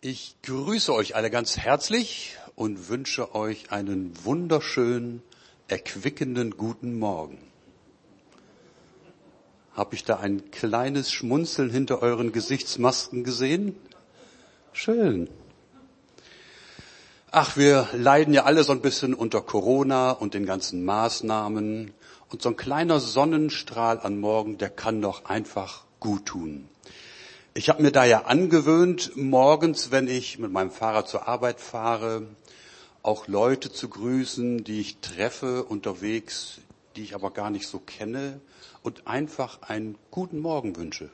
Ich grüße euch alle ganz herzlich und wünsche euch einen wunderschönen, erquickenden guten Morgen. Habe ich da ein kleines Schmunzeln hinter euren Gesichtsmasken gesehen? Schön. Ach, wir leiden ja alle so ein bisschen unter Corona und den ganzen Maßnahmen. Und so ein kleiner Sonnenstrahl am Morgen, der kann doch einfach gut tun. Ich habe mir da ja angewöhnt, morgens, wenn ich mit meinem Fahrrad zur Arbeit fahre, auch Leute zu grüßen, die ich treffe unterwegs, die ich aber gar nicht so kenne und einfach einen guten Morgen wünsche.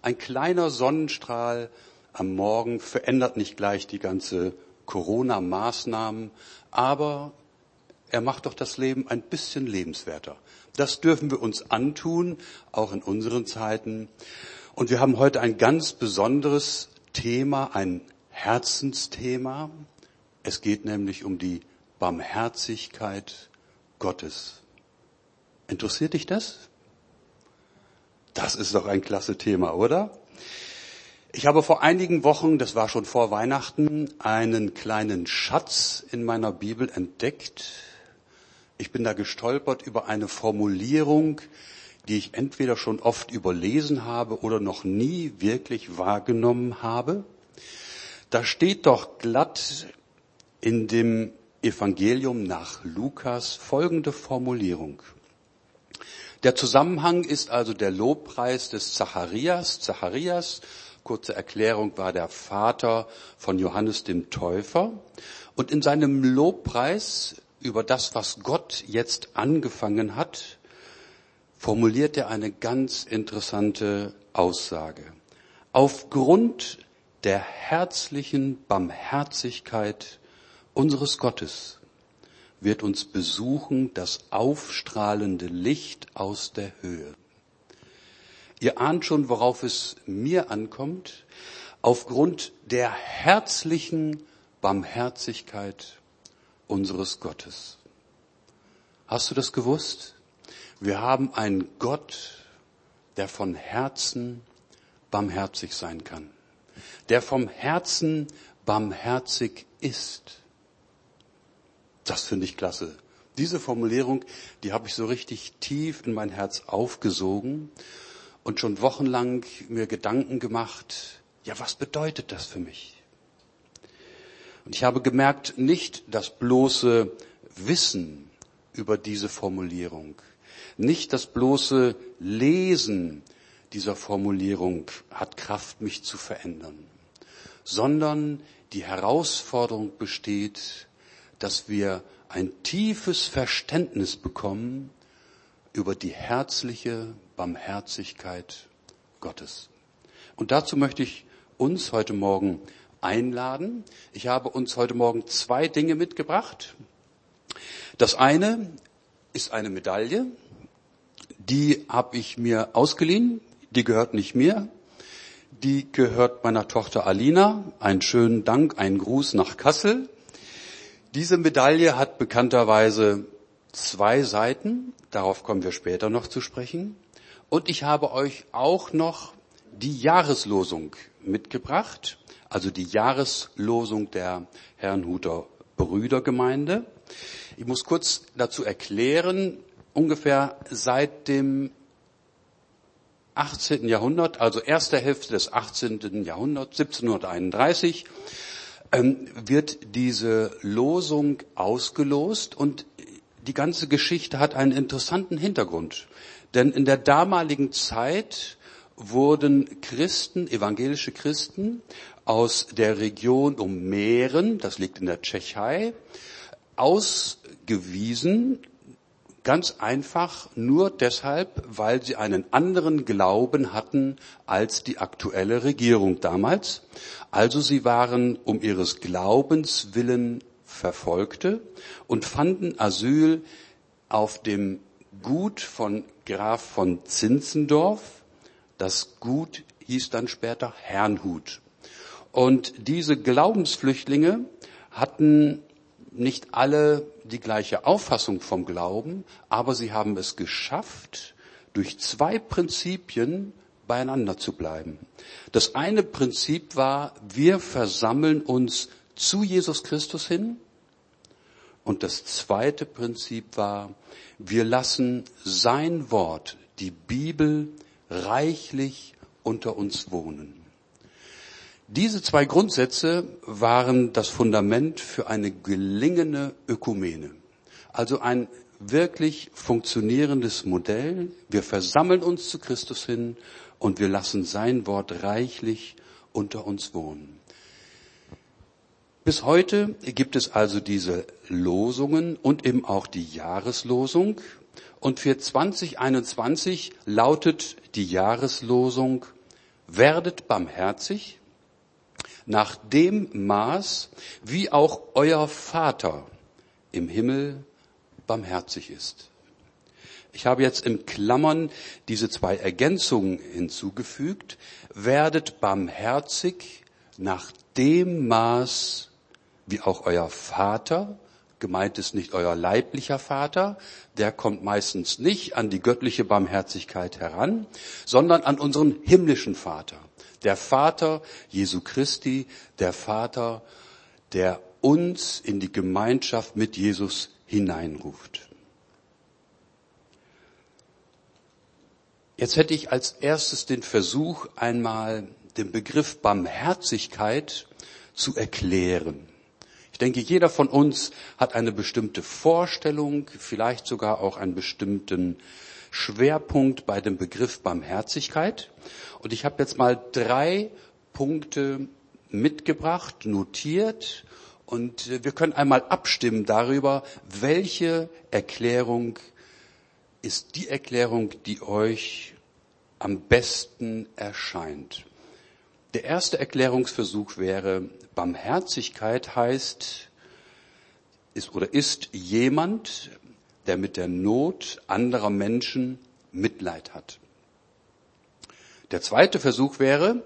Ein kleiner Sonnenstrahl am Morgen verändert nicht gleich die ganze Corona-Maßnahmen, aber er macht doch das Leben ein bisschen lebenswerter. Das dürfen wir uns antun, auch in unseren Zeiten. Und wir haben heute ein ganz besonderes Thema, ein Herzensthema. Es geht nämlich um die Barmherzigkeit Gottes. Interessiert dich das? Das ist doch ein klasse Thema, oder? Ich habe vor einigen Wochen, das war schon vor Weihnachten, einen kleinen Schatz in meiner Bibel entdeckt. Ich bin da gestolpert über eine Formulierung, die ich entweder schon oft überlesen habe oder noch nie wirklich wahrgenommen habe. Da steht doch glatt in dem Evangelium nach Lukas folgende Formulierung. Der Zusammenhang ist also der Lobpreis des Zacharias. Zacharias, kurze Erklärung, war der Vater von Johannes dem Täufer. Und in seinem Lobpreis über das, was Gott jetzt angefangen hat, formuliert er eine ganz interessante Aussage. Aufgrund der herzlichen Barmherzigkeit unseres Gottes wird uns besuchen das aufstrahlende Licht aus der Höhe. Ihr ahnt schon, worauf es mir ankommt. Aufgrund der herzlichen Barmherzigkeit unseres Gottes. Hast du das gewusst? Wir haben einen Gott, der von Herzen barmherzig sein kann, der vom Herzen barmherzig ist. Das finde ich klasse. Diese Formulierung, die habe ich so richtig tief in mein Herz aufgesogen und schon wochenlang mir Gedanken gemacht, ja, was bedeutet das für mich? Und ich habe gemerkt, nicht das bloße Wissen über diese Formulierung, nicht das bloße Lesen dieser Formulierung hat Kraft, mich zu verändern, sondern die Herausforderung besteht, dass wir ein tiefes Verständnis bekommen über die herzliche Barmherzigkeit Gottes. Und dazu möchte ich uns heute Morgen einladen. Ich habe uns heute Morgen zwei Dinge mitgebracht. Das eine ist eine Medaille, die habe ich mir ausgeliehen, die gehört nicht mir, die gehört meiner Tochter Alina. Einen schönen Dank, einen Gruß nach Kassel. Diese Medaille hat bekannterweise zwei Seiten, darauf kommen wir später noch zu sprechen. Und ich habe euch auch noch die Jahreslosung mitgebracht, also die Jahreslosung der Herrnhuter Brüdergemeinde. Ich muss kurz dazu erklären, ungefähr seit dem 18. Jahrhundert, also erster Hälfte des 18. Jahrhunderts, 1731, ähm, wird diese Losung ausgelost und die ganze Geschichte hat einen interessanten Hintergrund. Denn in der damaligen Zeit wurden Christen, evangelische Christen aus der Region um Mähren, das liegt in der Tschechei, ausgewiesen Ganz einfach nur deshalb, weil sie einen anderen Glauben hatten als die aktuelle Regierung damals. Also sie waren um ihres Glaubens willen Verfolgte und fanden Asyl auf dem Gut von Graf von Zinzendorf. Das Gut hieß dann später Herrnhut. Und diese Glaubensflüchtlinge hatten nicht alle die gleiche Auffassung vom Glauben, aber sie haben es geschafft, durch zwei Prinzipien beieinander zu bleiben. Das eine Prinzip war, wir versammeln uns zu Jesus Christus hin. Und das zweite Prinzip war, wir lassen sein Wort, die Bibel, reichlich unter uns wohnen. Diese zwei Grundsätze waren das Fundament für eine gelingende Ökumene. Also ein wirklich funktionierendes Modell. Wir versammeln uns zu Christus hin und wir lassen sein Wort reichlich unter uns wohnen. Bis heute gibt es also diese Losungen und eben auch die Jahreslosung. Und für 2021 lautet die Jahreslosung, werdet barmherzig nach dem Maß, wie auch euer Vater im Himmel barmherzig ist. Ich habe jetzt in Klammern diese zwei Ergänzungen hinzugefügt. Werdet barmherzig nach dem Maß, wie auch euer Vater, gemeint ist nicht euer leiblicher Vater, der kommt meistens nicht an die göttliche Barmherzigkeit heran, sondern an unseren himmlischen Vater. Der Vater Jesu Christi, der Vater, der uns in die Gemeinschaft mit Jesus hineinruft. Jetzt hätte ich als erstes den Versuch, einmal den Begriff Barmherzigkeit zu erklären. Ich denke, jeder von uns hat eine bestimmte Vorstellung, vielleicht sogar auch einen bestimmten Schwerpunkt bei dem Begriff Barmherzigkeit. Und ich habe jetzt mal drei Punkte mitgebracht, notiert. Und wir können einmal abstimmen darüber, welche Erklärung ist die Erklärung, die euch am besten erscheint. Der erste Erklärungsversuch wäre, Barmherzigkeit heißt, ist oder ist jemand, der mit der Not anderer Menschen Mitleid hat. Der zweite Versuch wäre,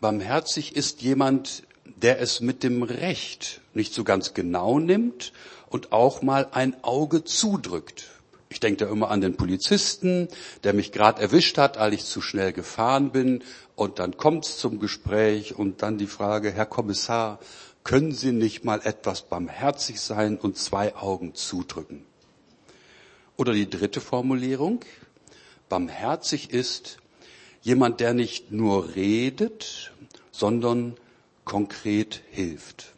barmherzig ist jemand, der es mit dem Recht nicht so ganz genau nimmt und auch mal ein Auge zudrückt. Ich denke da immer an den Polizisten, der mich gerade erwischt hat, als ich zu schnell gefahren bin. Und dann kommt's zum Gespräch und dann die Frage, Herr Kommissar, können Sie nicht mal etwas barmherzig sein und zwei Augen zudrücken? Oder die dritte Formulierung, barmherzig ist jemand, der nicht nur redet, sondern konkret hilft.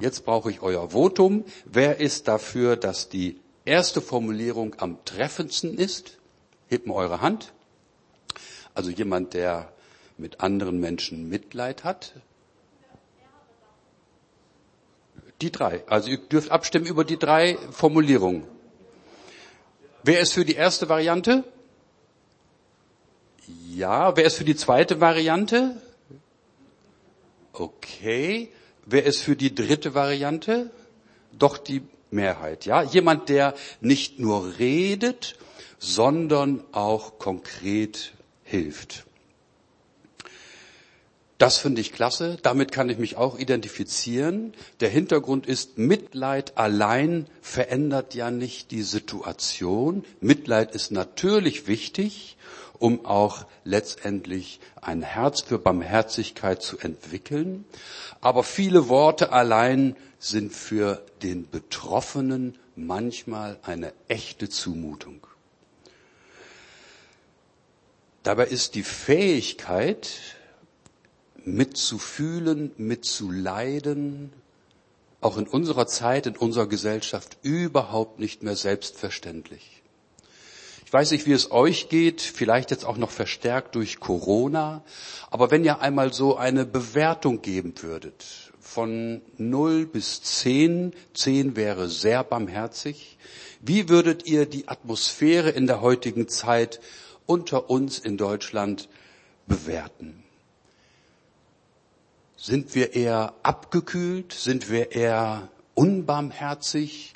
Jetzt brauche ich euer Votum. Wer ist dafür, dass die erste Formulierung am treffendsten ist, hebt mal eure Hand. Also jemand, der mit anderen Menschen Mitleid hat. Die drei. Also ihr dürft abstimmen über die drei Formulierungen. Wer ist für die erste Variante? Ja. Wer ist für die zweite Variante? Okay. Wer ist für die dritte Variante? Doch die Mehrheit, ja. Jemand, der nicht nur redet, sondern auch konkret hilft. Das finde ich klasse. Damit kann ich mich auch identifizieren. Der Hintergrund ist, Mitleid allein verändert ja nicht die Situation. Mitleid ist natürlich wichtig, um auch letztendlich ein Herz für Barmherzigkeit zu entwickeln. Aber viele Worte allein sind für den Betroffenen manchmal eine echte Zumutung. Dabei ist die Fähigkeit, mitzufühlen, mitzuleiden, auch in unserer Zeit, in unserer Gesellschaft überhaupt nicht mehr selbstverständlich. Ich weiß nicht, wie es euch geht, vielleicht jetzt auch noch verstärkt durch Corona, aber wenn ihr einmal so eine Bewertung geben würdet, von 0 bis 10, 10 wäre sehr barmherzig, wie würdet ihr die Atmosphäre in der heutigen Zeit unter uns in Deutschland bewerten? Sind wir eher abgekühlt? Sind wir eher unbarmherzig?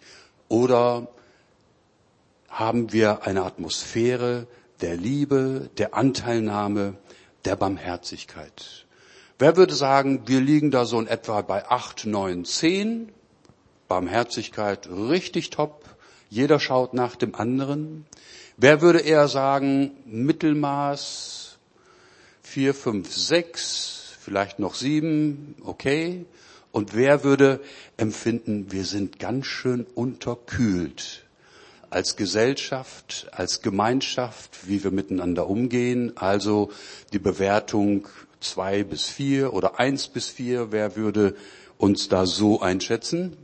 Oder haben wir eine Atmosphäre der Liebe, der Anteilnahme, der Barmherzigkeit? Wer würde sagen, wir liegen da so in etwa bei acht, neun, zehn? Barmherzigkeit richtig top. Jeder schaut nach dem anderen. Wer würde eher sagen, Mittelmaß, vier, fünf, sechs, vielleicht noch sieben, okay. Und wer würde empfinden, wir sind ganz schön unterkühlt als Gesellschaft, als Gemeinschaft, wie wir miteinander umgehen. Also die Bewertung zwei bis vier oder eins bis vier, wer würde uns da so einschätzen?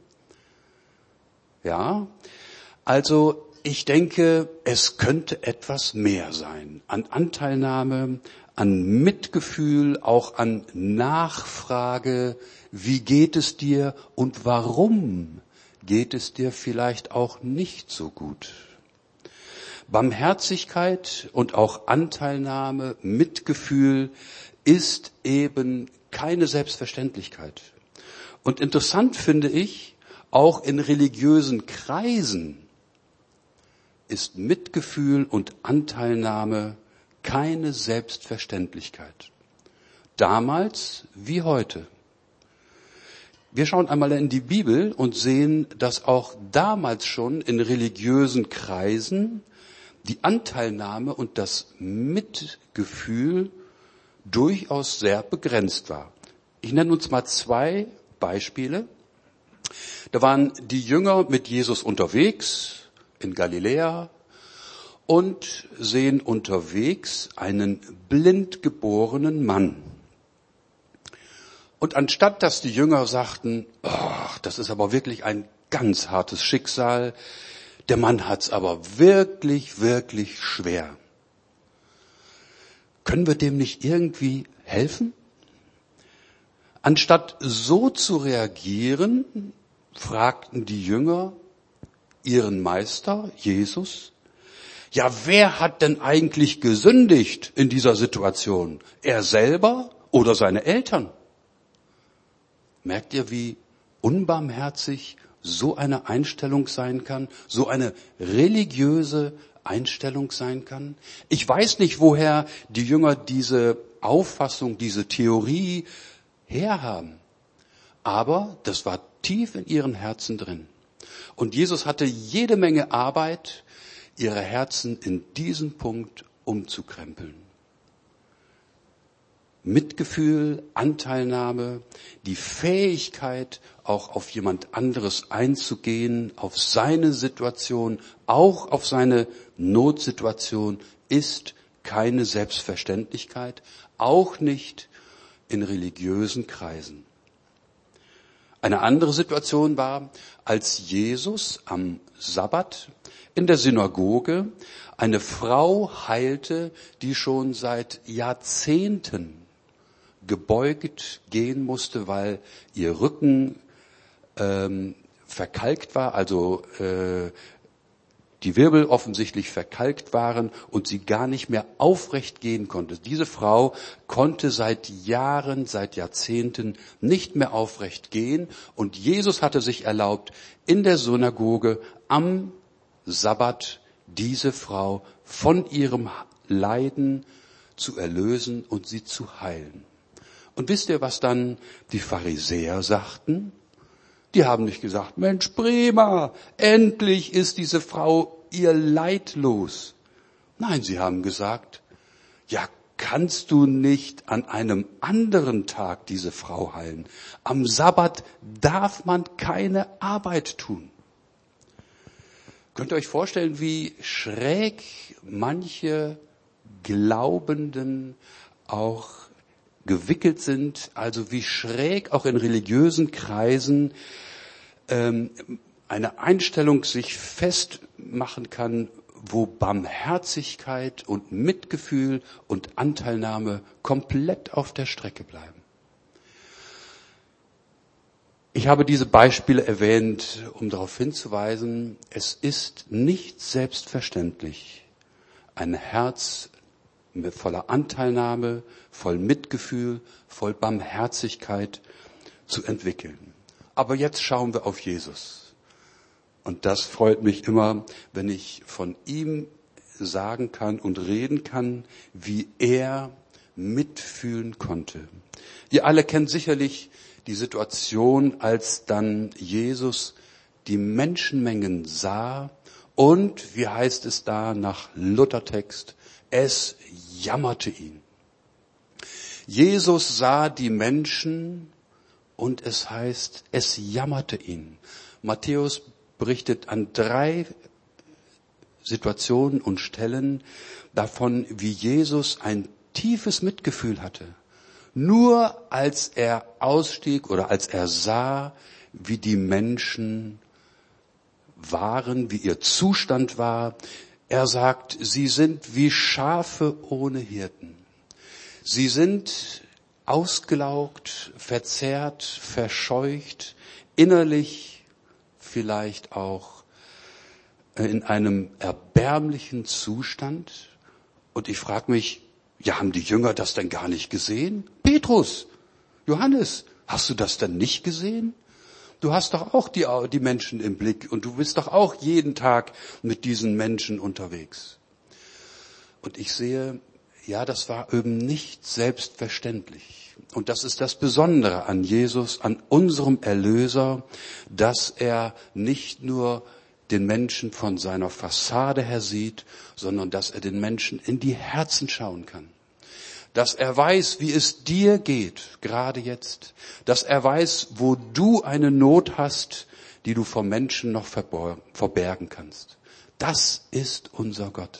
Ja, also ich denke, es könnte etwas mehr sein an Anteilnahme, an Mitgefühl, auch an Nachfrage, wie geht es dir und warum geht es dir vielleicht auch nicht so gut. Barmherzigkeit und auch Anteilnahme, Mitgefühl ist eben keine Selbstverständlichkeit. Und interessant finde ich, auch in religiösen Kreisen ist Mitgefühl und Anteilnahme keine Selbstverständlichkeit. Damals wie heute. Wir schauen einmal in die Bibel und sehen, dass auch damals schon in religiösen Kreisen die Anteilnahme und das Mitgefühl durchaus sehr begrenzt war. Ich nenne uns mal zwei Beispiele. Da waren die Jünger mit Jesus unterwegs in Galiläa und sehen unterwegs einen blind geborenen Mann. Und anstatt dass die Jünger sagten, oh, das ist aber wirklich ein ganz hartes Schicksal, der Mann hat's aber wirklich, wirklich schwer. Können wir dem nicht irgendwie helfen? Anstatt so zu reagieren, fragten die Jünger ihren Meister, Jesus, ja, wer hat denn eigentlich gesündigt in dieser Situation? Er selber oder seine Eltern? Merkt ihr, wie unbarmherzig so eine Einstellung sein kann, so eine religiöse Einstellung sein kann? Ich weiß nicht, woher die Jünger diese Auffassung, diese Theorie herhaben. Aber das war tief in ihren Herzen drin. Und Jesus hatte jede Menge Arbeit, ihre Herzen in diesen Punkt umzukrempeln. Mitgefühl, Anteilnahme, die Fähigkeit, auch auf jemand anderes einzugehen, auf seine Situation, auch auf seine Notsituation, ist keine Selbstverständlichkeit, auch nicht in religiösen Kreisen. Eine andere Situation war, als Jesus am Sabbat in der Synagoge eine Frau heilte, die schon seit Jahrzehnten gebeugt gehen musste, weil ihr Rücken ähm, verkalkt war, also äh, die Wirbel offensichtlich verkalkt waren und sie gar nicht mehr aufrecht gehen konnte. Diese Frau konnte seit Jahren, seit Jahrzehnten nicht mehr aufrecht gehen und Jesus hatte sich erlaubt, in der Synagoge am Sabbat diese Frau von ihrem Leiden zu erlösen und sie zu heilen. Und wisst ihr, was dann die Pharisäer sagten? Die haben nicht gesagt, Mensch, prima, endlich ist diese Frau ihr Leid los. Nein, sie haben gesagt, ja, kannst du nicht an einem anderen Tag diese Frau heilen? Am Sabbat darf man keine Arbeit tun. Könnt ihr euch vorstellen, wie schräg manche Glaubenden auch gewickelt sind, also wie schräg auch in religiösen Kreisen ähm, eine Einstellung sich festmachen kann, wo Barmherzigkeit und Mitgefühl und Anteilnahme komplett auf der Strecke bleiben. Ich habe diese Beispiele erwähnt, um darauf hinzuweisen, es ist nicht selbstverständlich, ein Herz voller Anteilnahme, voll Mitgefühl, voll Barmherzigkeit zu entwickeln. Aber jetzt schauen wir auf Jesus. Und das freut mich immer, wenn ich von ihm sagen kann und reden kann, wie er mitfühlen konnte. Ihr alle kennt sicherlich die Situation, als dann Jesus die Menschenmengen sah und, wie heißt es da nach Luthertext, es jammerte ihn. Jesus sah die Menschen und es heißt, es jammerte ihn. Matthäus berichtet an drei Situationen und Stellen davon, wie Jesus ein tiefes Mitgefühl hatte. Nur als er ausstieg oder als er sah, wie die Menschen waren, wie ihr Zustand war. Er sagt, sie sind wie Schafe ohne Hirten. Sie sind ausgelaugt, verzerrt, verscheucht, innerlich vielleicht auch in einem erbärmlichen Zustand. Und ich frage mich, ja, haben die Jünger das denn gar nicht gesehen? Petrus, Johannes, hast du das denn nicht gesehen? Du hast doch auch die, die Menschen im Blick und du bist doch auch jeden Tag mit diesen Menschen unterwegs. Und ich sehe, ja, das war eben nicht selbstverständlich. Und das ist das Besondere an Jesus, an unserem Erlöser, dass er nicht nur den Menschen von seiner Fassade her sieht, sondern dass er den Menschen in die Herzen schauen kann. Dass er weiß, wie es dir geht, gerade jetzt. Dass er weiß, wo du eine Not hast, die du vor Menschen noch verbergen kannst. Das ist unser Gott.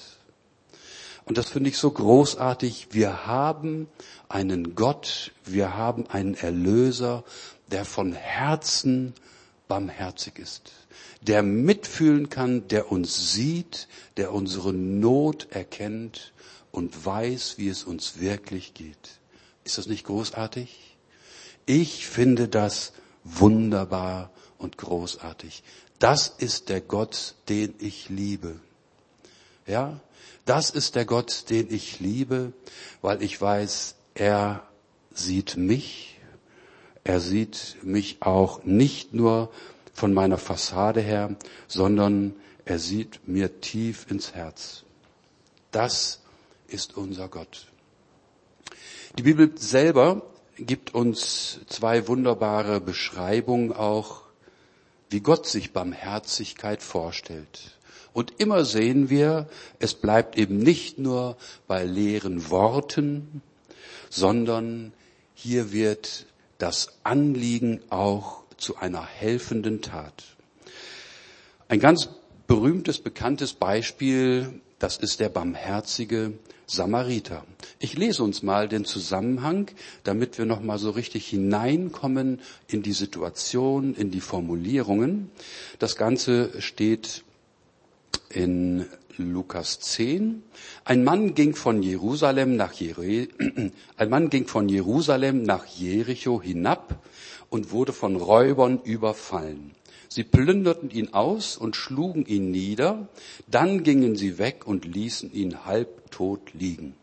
Und das finde ich so großartig. Wir haben einen Gott, wir haben einen Erlöser, der von Herzen barmherzig ist der mitfühlen kann, der uns sieht, der unsere Not erkennt und weiß, wie es uns wirklich geht. Ist das nicht großartig? Ich finde das wunderbar und großartig. Das ist der Gott, den ich liebe. Ja, das ist der Gott, den ich liebe, weil ich weiß, er sieht mich. Er sieht mich auch nicht nur von meiner Fassade her, sondern er sieht mir tief ins Herz. Das ist unser Gott. Die Bibel selber gibt uns zwei wunderbare Beschreibungen auch, wie Gott sich Barmherzigkeit vorstellt. Und immer sehen wir, es bleibt eben nicht nur bei leeren Worten, sondern hier wird das Anliegen auch zu einer helfenden Tat. Ein ganz berühmtes, bekanntes Beispiel, das ist der barmherzige Samariter. Ich lese uns mal den Zusammenhang, damit wir noch mal so richtig hineinkommen in die Situation, in die Formulierungen. Das Ganze steht in Lukas 10. Ein Mann ging von Jerusalem nach Jere ein Mann ging von Jerusalem nach Jericho hinab und wurde von Räubern überfallen. Sie plünderten ihn aus und schlugen ihn nieder, dann gingen sie weg und ließen ihn halbtot liegen.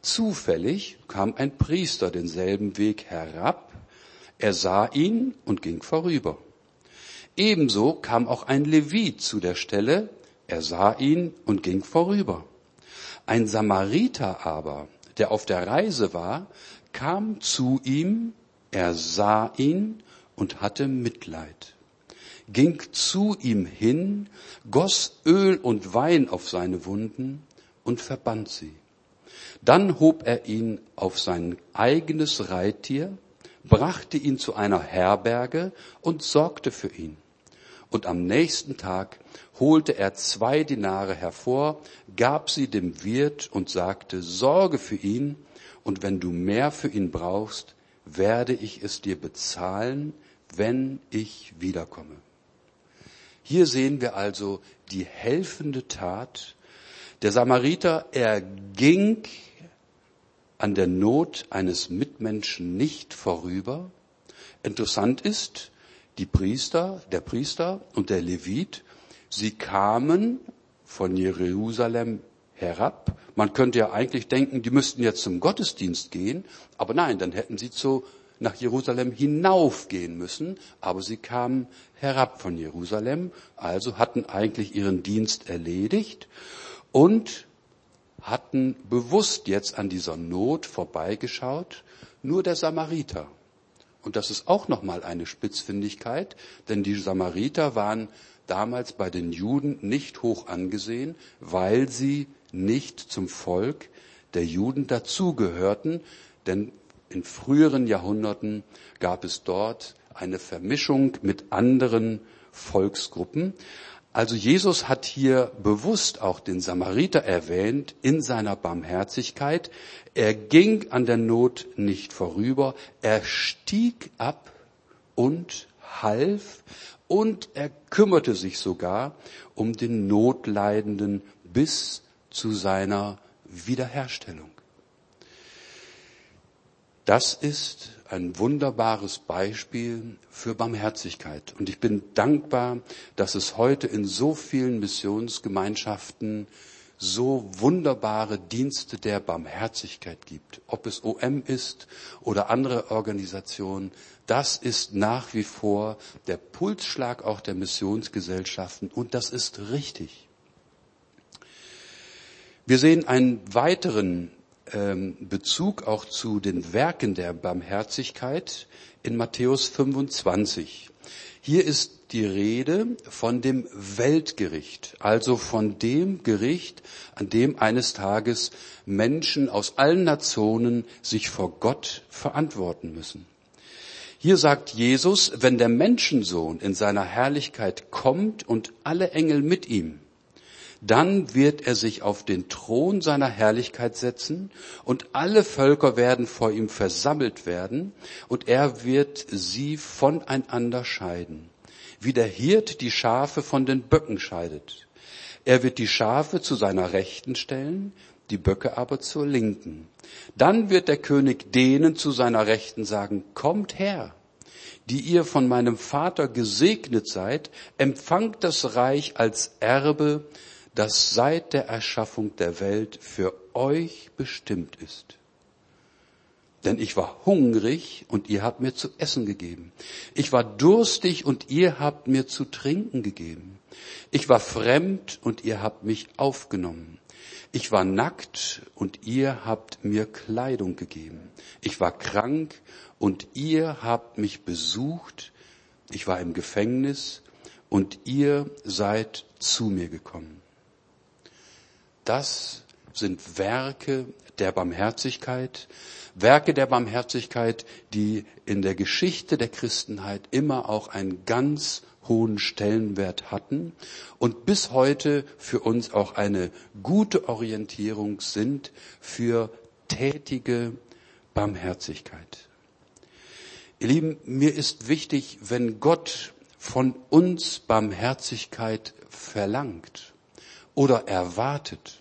Zufällig kam ein Priester denselben Weg herab, er sah ihn und ging vorüber. Ebenso kam auch ein Levit zu der Stelle, er sah ihn und ging vorüber. Ein Samariter aber, der auf der Reise war, kam zu ihm er sah ihn und hatte Mitleid, ging zu ihm hin, goss Öl und Wein auf seine Wunden und verband sie. Dann hob er ihn auf sein eigenes Reittier, brachte ihn zu einer Herberge und sorgte für ihn. Und am nächsten Tag holte er zwei Dinare hervor, gab sie dem Wirt und sagte, sorge für ihn, und wenn du mehr für ihn brauchst, werde ich es dir bezahlen, wenn ich wiederkomme. Hier sehen wir also die helfende Tat. Der Samariter, er ging an der Not eines Mitmenschen nicht vorüber. Interessant ist, die Priester, der Priester und der Levit, sie kamen von Jerusalem herab. Man könnte ja eigentlich denken, die müssten jetzt zum Gottesdienst gehen, aber nein, dann hätten sie zu, nach Jerusalem hinaufgehen müssen, aber sie kamen herab von Jerusalem, also hatten eigentlich ihren Dienst erledigt und hatten bewusst jetzt an dieser Not vorbeigeschaut, nur der Samariter. Und das ist auch nochmal eine Spitzfindigkeit, denn die Samariter waren damals bei den Juden nicht hoch angesehen, weil sie nicht zum Volk der Juden dazugehörten, Denn in früheren Jahrhunderten gab es dort eine Vermischung mit anderen Volksgruppen. Also Jesus hat hier bewusst auch den Samariter erwähnt in seiner Barmherzigkeit. Er ging an der Not nicht vorüber, er stieg ab und half und er kümmerte sich sogar um den Notleidenden bis zu seiner Wiederherstellung. Das ist ein wunderbares Beispiel für Barmherzigkeit. Und ich bin dankbar, dass es heute in so vielen Missionsgemeinschaften so wunderbare Dienste der Barmherzigkeit gibt. Ob es OM ist oder andere Organisationen, das ist nach wie vor der Pulsschlag auch der Missionsgesellschaften und das ist richtig. Wir sehen einen weiteren Bezug auch zu den Werken der Barmherzigkeit in Matthäus 25. Hier ist die Rede von dem Weltgericht, also von dem Gericht, an dem eines Tages Menschen aus allen Nationen sich vor Gott verantworten müssen. Hier sagt Jesus, wenn der Menschensohn in seiner Herrlichkeit kommt und alle Engel mit ihm, dann wird er sich auf den Thron seiner Herrlichkeit setzen und alle Völker werden vor ihm versammelt werden und er wird sie voneinander scheiden, wie der Hirt die Schafe von den Böcken scheidet. Er wird die Schafe zu seiner Rechten stellen, die Böcke aber zur Linken. Dann wird der König denen zu seiner Rechten sagen, kommt her, die ihr von meinem Vater gesegnet seid, empfangt das Reich als Erbe, das seit der Erschaffung der Welt für euch bestimmt ist. Denn ich war hungrig und ihr habt mir zu essen gegeben. Ich war durstig und ihr habt mir zu trinken gegeben. Ich war fremd und ihr habt mich aufgenommen. Ich war nackt und ihr habt mir Kleidung gegeben. Ich war krank und ihr habt mich besucht. Ich war im Gefängnis und ihr seid zu mir gekommen. Das sind Werke der Barmherzigkeit, Werke der Barmherzigkeit, die in der Geschichte der Christenheit immer auch einen ganz hohen Stellenwert hatten und bis heute für uns auch eine gute Orientierung sind für tätige Barmherzigkeit. Ihr Lieben, mir ist wichtig, wenn Gott von uns Barmherzigkeit verlangt, oder erwartet,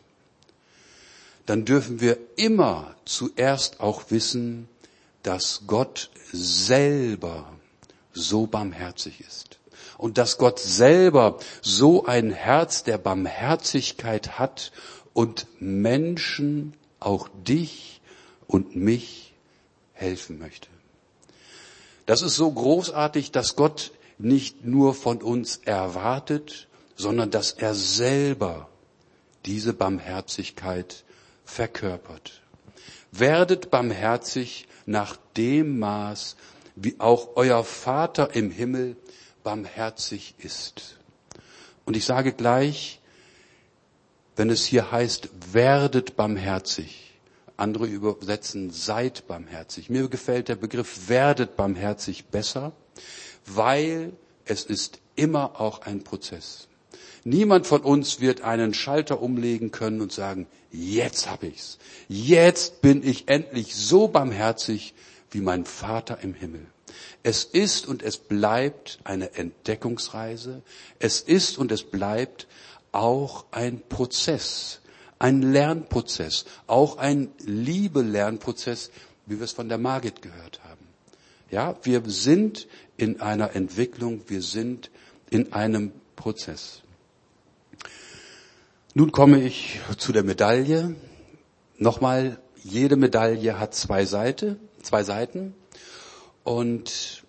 dann dürfen wir immer zuerst auch wissen, dass Gott selber so barmherzig ist. Und dass Gott selber so ein Herz der Barmherzigkeit hat und Menschen, auch dich und mich, helfen möchte. Das ist so großartig, dass Gott nicht nur von uns erwartet, sondern dass er selber diese Barmherzigkeit verkörpert. Werdet barmherzig nach dem Maß, wie auch euer Vater im Himmel barmherzig ist. Und ich sage gleich, wenn es hier heißt, werdet barmherzig, andere übersetzen, seid barmherzig. Mir gefällt der Begriff werdet barmherzig besser, weil es ist immer auch ein Prozess. Niemand von uns wird einen Schalter umlegen können und sagen, jetzt hab ich's. Jetzt bin ich endlich so barmherzig wie mein Vater im Himmel. Es ist und es bleibt eine Entdeckungsreise. Es ist und es bleibt auch ein Prozess, ein Lernprozess, auch ein Liebe-Lernprozess, wie wir es von der Margit gehört haben. Ja, wir sind in einer Entwicklung, wir sind in einem Prozess. Nun komme ich zu der Medaille. Nochmal, jede Medaille hat zwei Seiten, zwei Seiten. Und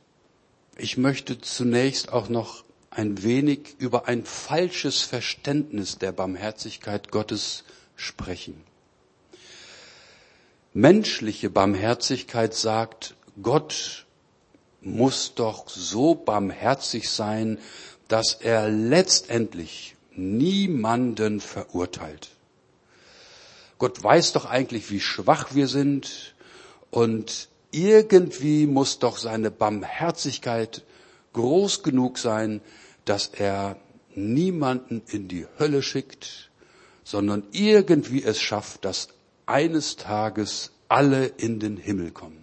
ich möchte zunächst auch noch ein wenig über ein falsches Verständnis der Barmherzigkeit Gottes sprechen. Menschliche Barmherzigkeit sagt, Gott muss doch so barmherzig sein, dass er letztendlich niemanden verurteilt. Gott weiß doch eigentlich, wie schwach wir sind Und irgendwie muss doch seine Barmherzigkeit groß genug sein, dass er niemanden in die Hölle schickt, sondern irgendwie es schafft, dass eines Tages alle in den Himmel kommen.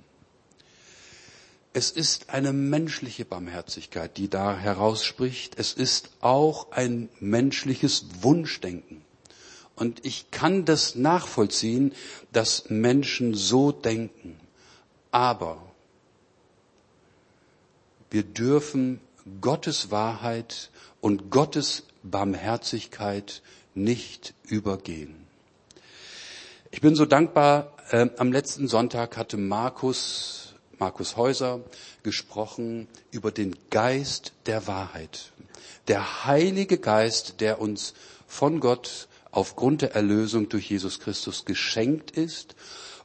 Es ist eine menschliche Barmherzigkeit, die da herausspricht. Es ist auch ein menschliches Wunschdenken. Und ich kann das nachvollziehen, dass Menschen so denken. Aber wir dürfen Gottes Wahrheit und Gottes Barmherzigkeit nicht übergehen. Ich bin so dankbar, äh, am letzten Sonntag hatte Markus, Markus Häuser gesprochen über den Geist der Wahrheit. Der Heilige Geist, der uns von Gott aufgrund der Erlösung durch Jesus Christus geschenkt ist.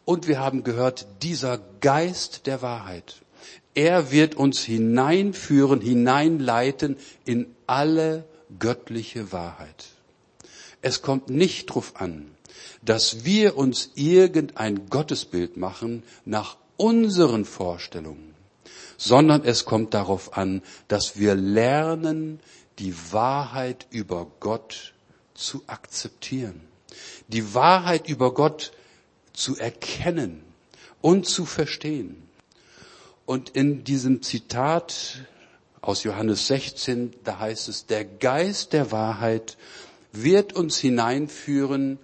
Und wir haben gehört, dieser Geist der Wahrheit, er wird uns hineinführen, hineinleiten in alle göttliche Wahrheit. Es kommt nicht darauf an, dass wir uns irgendein Gottesbild machen nach unseren Vorstellungen, sondern es kommt darauf an, dass wir lernen, die Wahrheit über Gott zu akzeptieren, die Wahrheit über Gott zu erkennen und zu verstehen. Und in diesem Zitat aus Johannes 16, da heißt es, der Geist der Wahrheit wird uns hineinführen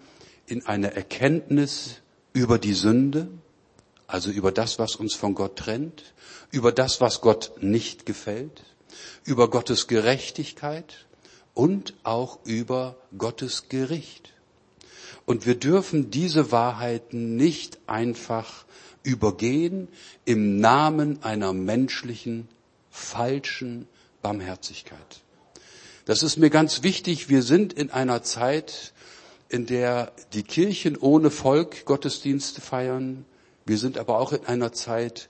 in eine Erkenntnis über die Sünde, also über das, was uns von Gott trennt, über das, was Gott nicht gefällt, über Gottes Gerechtigkeit und auch über Gottes Gericht. Und wir dürfen diese Wahrheiten nicht einfach übergehen im Namen einer menschlichen, falschen Barmherzigkeit. Das ist mir ganz wichtig. Wir sind in einer Zeit, in der die Kirchen ohne Volk Gottesdienste feiern. Wir sind aber auch in einer Zeit,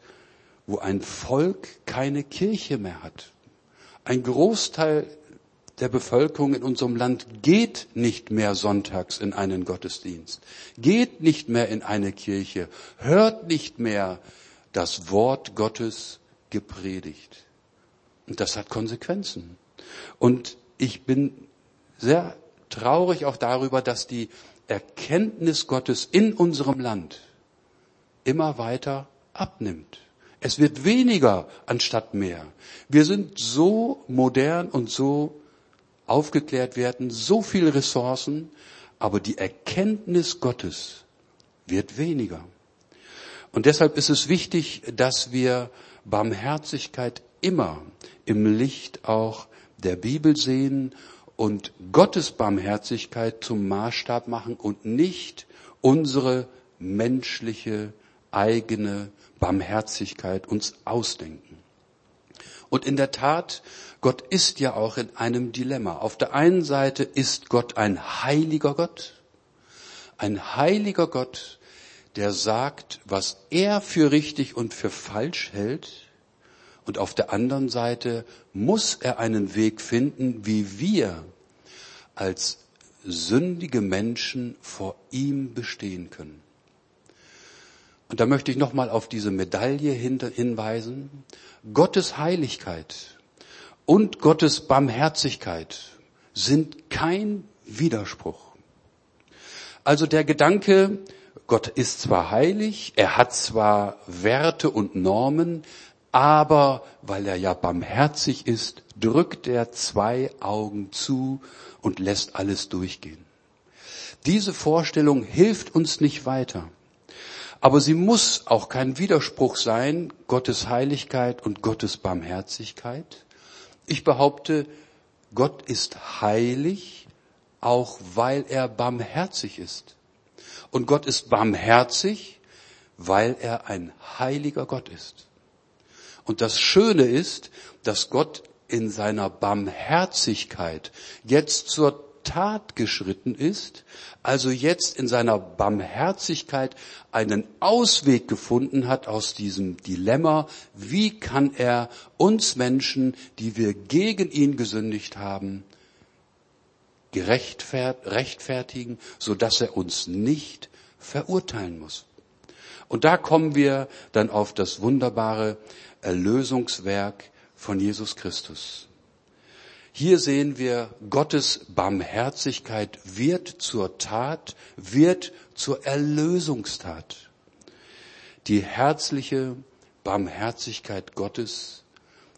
wo ein Volk keine Kirche mehr hat. Ein Großteil der Bevölkerung in unserem Land geht nicht mehr sonntags in einen Gottesdienst, geht nicht mehr in eine Kirche, hört nicht mehr das Wort Gottes gepredigt. Und das hat Konsequenzen. Und ich bin sehr traurig auch darüber, dass die Erkenntnis Gottes in unserem Land immer weiter abnimmt. Es wird weniger anstatt mehr. Wir sind so modern und so aufgeklärt werden, so viele Ressourcen, aber die Erkenntnis Gottes wird weniger. Und deshalb ist es wichtig, dass wir Barmherzigkeit immer im Licht auch der Bibel sehen und Gottes Barmherzigkeit zum Maßstab machen und nicht unsere menschliche eigene Barmherzigkeit uns ausdenken. Und in der Tat, Gott ist ja auch in einem Dilemma. Auf der einen Seite ist Gott ein heiliger Gott, ein heiliger Gott, der sagt, was er für richtig und für falsch hält, und auf der anderen Seite muss er einen Weg finden, wie wir als sündige Menschen vor ihm bestehen können. Und da möchte ich nochmal auf diese Medaille hinweisen. Gottes Heiligkeit und Gottes Barmherzigkeit sind kein Widerspruch. Also der Gedanke, Gott ist zwar heilig, er hat zwar Werte und Normen, aber weil er ja barmherzig ist, drückt er zwei Augen zu und lässt alles durchgehen. Diese Vorstellung hilft uns nicht weiter. Aber sie muss auch kein Widerspruch sein, Gottes Heiligkeit und Gottes Barmherzigkeit. Ich behaupte, Gott ist heilig, auch weil er barmherzig ist. Und Gott ist barmherzig, weil er ein heiliger Gott ist. Und das Schöne ist, dass Gott in seiner Barmherzigkeit jetzt zur Tat geschritten ist, also jetzt in seiner Barmherzigkeit einen Ausweg gefunden hat aus diesem Dilemma, wie kann er uns Menschen, die wir gegen ihn gesündigt haben, gerechtfertigen, so dass er uns nicht verurteilen muss. Und da kommen wir dann auf das wunderbare Erlösungswerk von Jesus Christus. Hier sehen wir, Gottes Barmherzigkeit wird zur Tat, wird zur Erlösungstat. Die herzliche Barmherzigkeit Gottes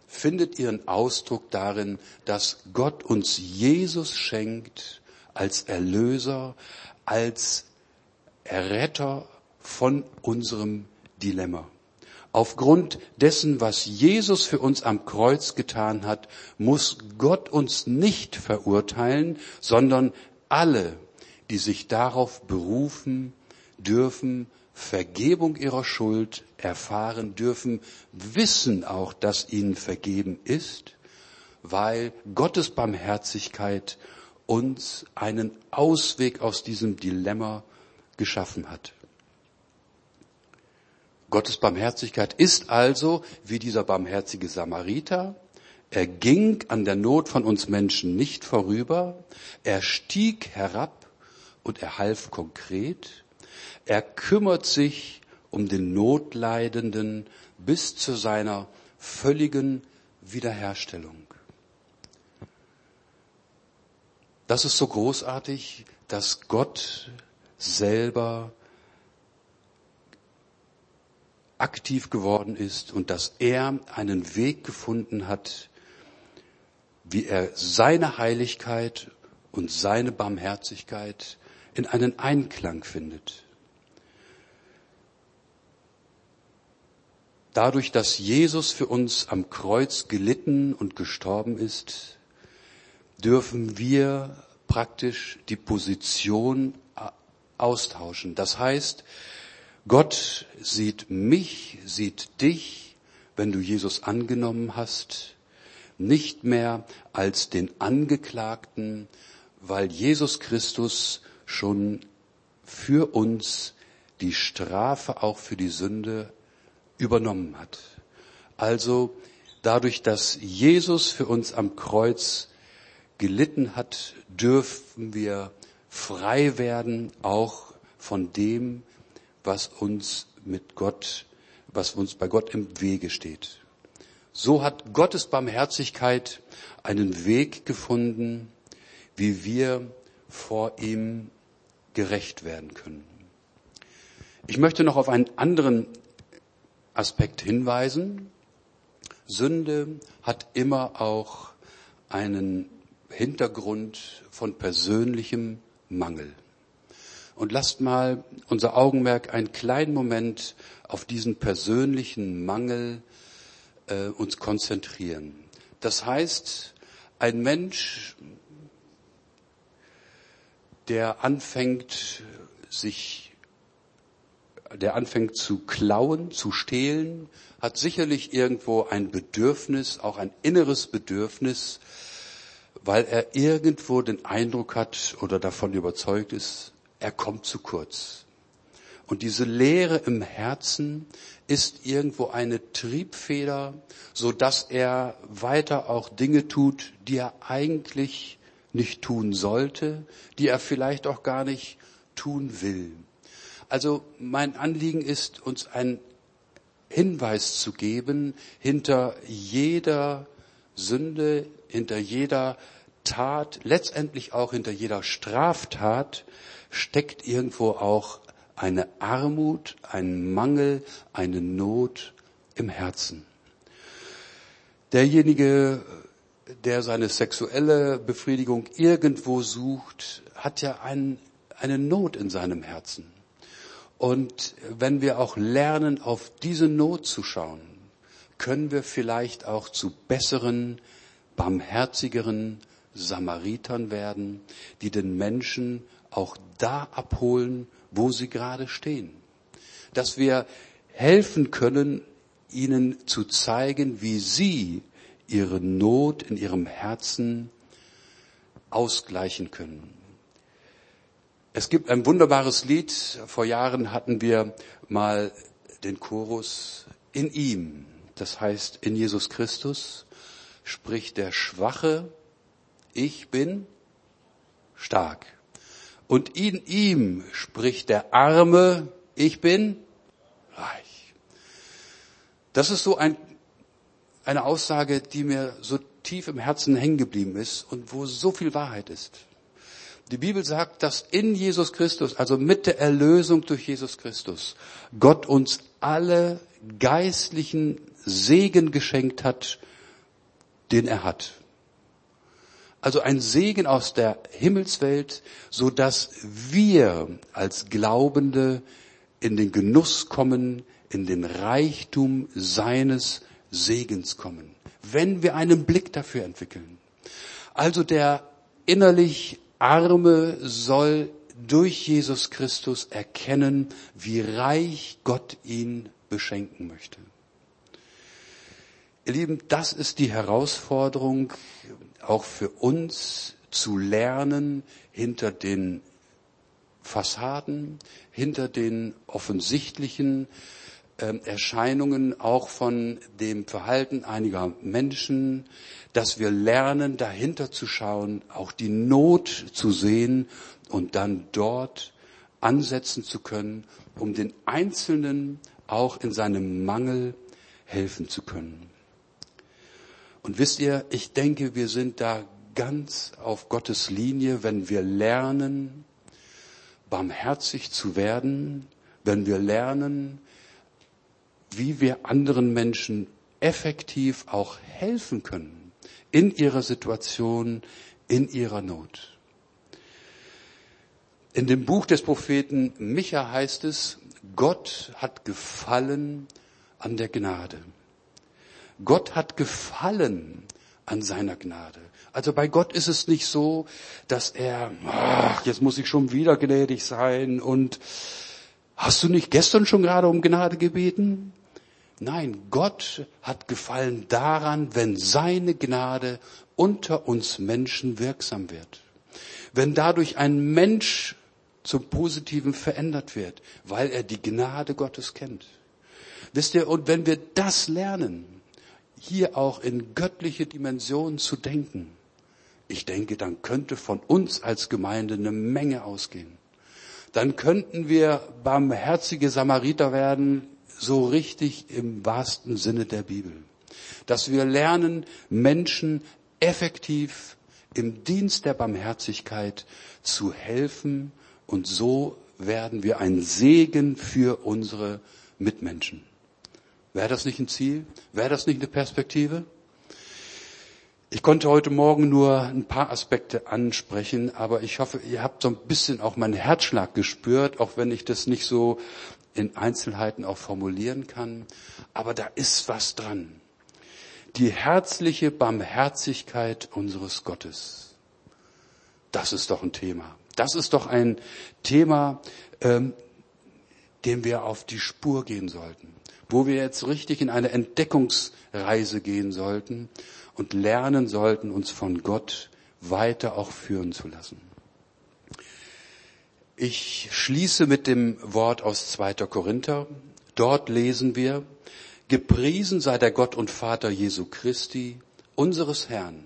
findet ihren Ausdruck darin, dass Gott uns Jesus schenkt als Erlöser, als Erretter von unserem Dilemma. Aufgrund dessen, was Jesus für uns am Kreuz getan hat, muss Gott uns nicht verurteilen, sondern alle, die sich darauf berufen, dürfen Vergebung ihrer Schuld erfahren, dürfen wissen auch, dass ihnen vergeben ist, weil Gottes Barmherzigkeit uns einen Ausweg aus diesem Dilemma geschaffen hat. Gottes Barmherzigkeit ist also wie dieser barmherzige Samariter. Er ging an der Not von uns Menschen nicht vorüber. Er stieg herab und er half konkret. Er kümmert sich um den Notleidenden bis zu seiner völligen Wiederherstellung. Das ist so großartig, dass Gott selber aktiv geworden ist und dass er einen Weg gefunden hat, wie er seine Heiligkeit und seine Barmherzigkeit in einen Einklang findet. Dadurch, dass Jesus für uns am Kreuz gelitten und gestorben ist, dürfen wir praktisch die Position austauschen. Das heißt, Gott sieht mich, sieht dich, wenn du Jesus angenommen hast, nicht mehr als den Angeklagten, weil Jesus Christus schon für uns die Strafe auch für die Sünde übernommen hat. Also dadurch, dass Jesus für uns am Kreuz gelitten hat, dürfen wir frei werden, auch von dem, was uns mit Gott, was uns bei Gott im Wege steht. So hat Gottes Barmherzigkeit einen Weg gefunden, wie wir vor ihm gerecht werden können. Ich möchte noch auf einen anderen Aspekt hinweisen. Sünde hat immer auch einen Hintergrund von persönlichem Mangel. Und lasst mal unser Augenmerk einen kleinen Moment auf diesen persönlichen Mangel äh, uns konzentrieren. Das heißt, ein Mensch, der anfängt, sich, der anfängt zu klauen, zu stehlen, hat sicherlich irgendwo ein Bedürfnis, auch ein inneres Bedürfnis, weil er irgendwo den Eindruck hat oder davon überzeugt ist, er kommt zu kurz. Und diese Leere im Herzen ist irgendwo eine Triebfeder, so dass er weiter auch Dinge tut, die er eigentlich nicht tun sollte, die er vielleicht auch gar nicht tun will. Also mein Anliegen ist, uns einen Hinweis zu geben, hinter jeder Sünde, hinter jeder Tat, letztendlich auch hinter jeder Straftat steckt irgendwo auch eine Armut, ein Mangel, eine Not im Herzen. Derjenige, der seine sexuelle Befriedigung irgendwo sucht, hat ja ein, eine Not in seinem Herzen. Und wenn wir auch lernen, auf diese Not zu schauen, können wir vielleicht auch zu besseren, barmherzigeren Samaritern werden, die den Menschen auch da abholen, wo sie gerade stehen. Dass wir helfen können, ihnen zu zeigen, wie sie ihre Not in ihrem Herzen ausgleichen können. Es gibt ein wunderbares Lied. Vor Jahren hatten wir mal den Chorus in ihm. Das heißt, in Jesus Christus spricht der Schwache, ich bin stark. Und in ihm spricht der Arme, ich bin reich. Das ist so ein, eine Aussage, die mir so tief im Herzen hängen geblieben ist und wo so viel Wahrheit ist. Die Bibel sagt, dass in Jesus Christus, also mit der Erlösung durch Jesus Christus, Gott uns alle geistlichen Segen geschenkt hat, den er hat. Also ein Segen aus der Himmelswelt, so dass wir als Glaubende in den Genuss kommen, in den Reichtum seines Segens kommen, wenn wir einen Blick dafür entwickeln. Also der innerlich Arme soll durch Jesus Christus erkennen, wie reich Gott ihn beschenken möchte. Ihr Lieben, das ist die Herausforderung auch für uns zu lernen, hinter den Fassaden, hinter den offensichtlichen äh, Erscheinungen auch von dem Verhalten einiger Menschen, dass wir lernen, dahinter zu schauen, auch die Not zu sehen und dann dort ansetzen zu können, um den Einzelnen auch in seinem Mangel helfen zu können. Und wisst ihr, ich denke, wir sind da ganz auf Gottes Linie, wenn wir lernen, barmherzig zu werden, wenn wir lernen, wie wir anderen Menschen effektiv auch helfen können in ihrer Situation, in ihrer Not. In dem Buch des Propheten Micha heißt es, Gott hat gefallen an der Gnade. Gott hat gefallen an seiner Gnade. Also bei Gott ist es nicht so, dass er, ach, jetzt muss ich schon wieder gnädig sein und hast du nicht gestern schon gerade um Gnade gebeten? Nein, Gott hat gefallen daran, wenn seine Gnade unter uns Menschen wirksam wird. Wenn dadurch ein Mensch zum Positiven verändert wird, weil er die Gnade Gottes kennt. Wisst ihr, und wenn wir das lernen, hier auch in göttliche Dimensionen zu denken, ich denke, dann könnte von uns als Gemeinde eine Menge ausgehen. Dann könnten wir barmherzige Samariter werden, so richtig im wahrsten Sinne der Bibel. Dass wir lernen, Menschen effektiv im Dienst der Barmherzigkeit zu helfen und so werden wir ein Segen für unsere Mitmenschen. Wäre das nicht ein Ziel? Wäre das nicht eine Perspektive? Ich konnte heute Morgen nur ein paar Aspekte ansprechen, aber ich hoffe, ihr habt so ein bisschen auch meinen Herzschlag gespürt, auch wenn ich das nicht so in Einzelheiten auch formulieren kann. Aber da ist was dran. Die herzliche Barmherzigkeit unseres Gottes. Das ist doch ein Thema. Das ist doch ein Thema, ähm, dem wir auf die Spur gehen sollten wo wir jetzt richtig in eine Entdeckungsreise gehen sollten und lernen sollten, uns von Gott weiter auch führen zu lassen. Ich schließe mit dem Wort aus 2. Korinther. Dort lesen wir, Gepriesen sei der Gott und Vater Jesu Christi, unseres Herrn,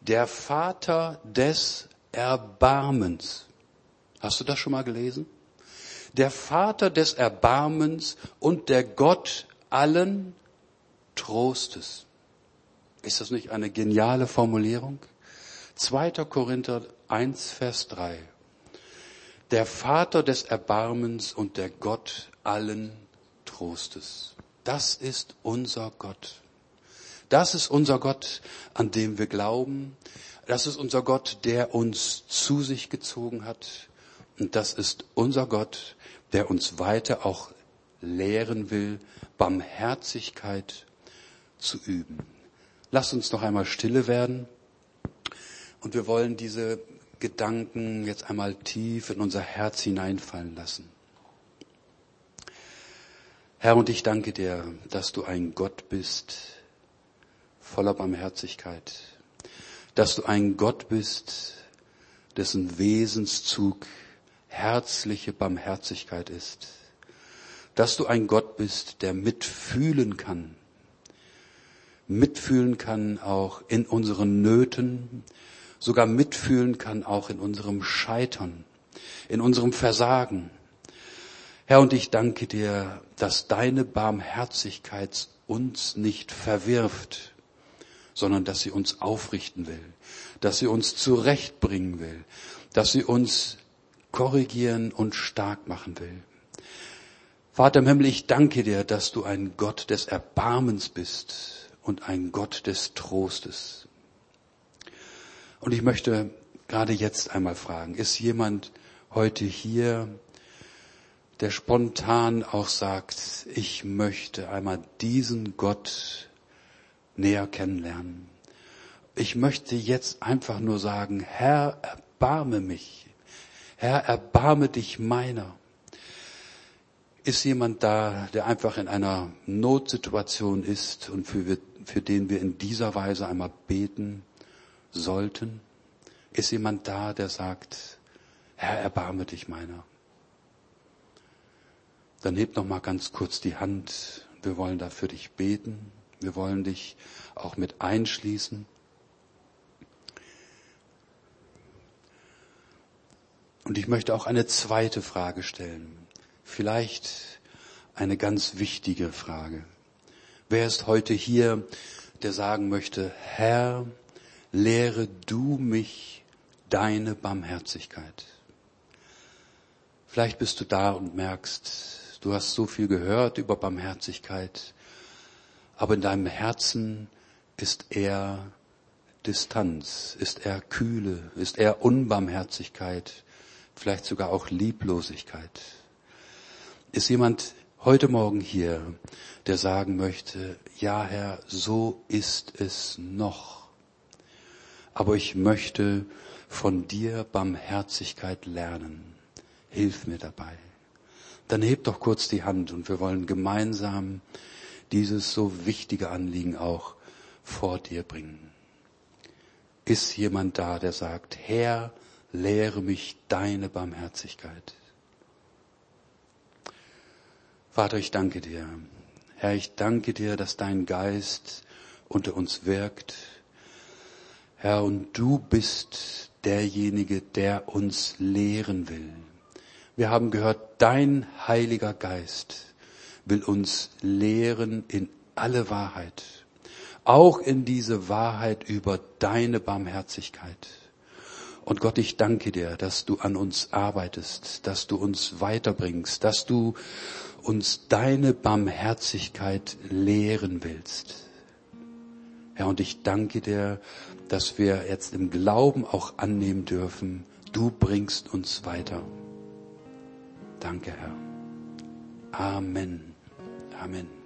der Vater des Erbarmens. Hast du das schon mal gelesen? Der Vater des Erbarmens und der Gott allen Trostes. Ist das nicht eine geniale Formulierung? 2. Korinther 1, Vers 3. Der Vater des Erbarmens und der Gott allen Trostes. Das ist unser Gott. Das ist unser Gott, an dem wir glauben. Das ist unser Gott, der uns zu sich gezogen hat. Und das ist unser Gott, der uns weiter auch lehren will, Barmherzigkeit zu üben. Lass uns noch einmal stille werden und wir wollen diese Gedanken jetzt einmal tief in unser Herz hineinfallen lassen. Herr, und ich danke dir, dass du ein Gott bist voller Barmherzigkeit, dass du ein Gott bist, dessen Wesenszug herzliche Barmherzigkeit ist, dass du ein Gott bist, der mitfühlen kann, mitfühlen kann auch in unseren Nöten, sogar mitfühlen kann auch in unserem Scheitern, in unserem Versagen. Herr, und ich danke dir, dass deine Barmherzigkeit uns nicht verwirft, sondern dass sie uns aufrichten will, dass sie uns zurechtbringen will, dass sie uns korrigieren und stark machen will. Vater im Himmel, ich danke dir, dass du ein Gott des Erbarmens bist und ein Gott des Trostes. Und ich möchte gerade jetzt einmal fragen, ist jemand heute hier, der spontan auch sagt, ich möchte einmal diesen Gott näher kennenlernen. Ich möchte jetzt einfach nur sagen, Herr, erbarme mich. Herr, erbarme dich meiner. Ist jemand da, der einfach in einer Notsituation ist und für, für den wir in dieser Weise einmal beten sollten? Ist jemand da, der sagt, Herr, erbarme dich meiner? Dann heb noch mal ganz kurz die Hand. Wir wollen da für dich beten. Wir wollen dich auch mit einschließen. Und ich möchte auch eine zweite Frage stellen. Vielleicht eine ganz wichtige Frage. Wer ist heute hier, der sagen möchte, Herr, lehre du mich deine Barmherzigkeit. Vielleicht bist du da und merkst, du hast so viel gehört über Barmherzigkeit, aber in deinem Herzen ist er Distanz, ist er Kühle, ist er Unbarmherzigkeit, vielleicht sogar auch Lieblosigkeit. Ist jemand heute Morgen hier, der sagen möchte, ja Herr, so ist es noch. Aber ich möchte von dir Barmherzigkeit lernen. Hilf mir dabei. Dann heb doch kurz die Hand und wir wollen gemeinsam dieses so wichtige Anliegen auch vor dir bringen. Ist jemand da, der sagt, Herr, lehre mich deine Barmherzigkeit. Vater, ich danke dir. Herr, ich danke dir, dass dein Geist unter uns wirkt. Herr, und du bist derjenige, der uns lehren will. Wir haben gehört, dein Heiliger Geist will uns lehren in alle Wahrheit. Auch in diese Wahrheit über deine Barmherzigkeit. Und Gott, ich danke dir, dass du an uns arbeitest, dass du uns weiterbringst, dass du uns deine Barmherzigkeit lehren willst. Ja, und ich danke dir, dass wir jetzt im Glauben auch annehmen dürfen, du bringst uns weiter. Danke, Herr. Amen. Amen.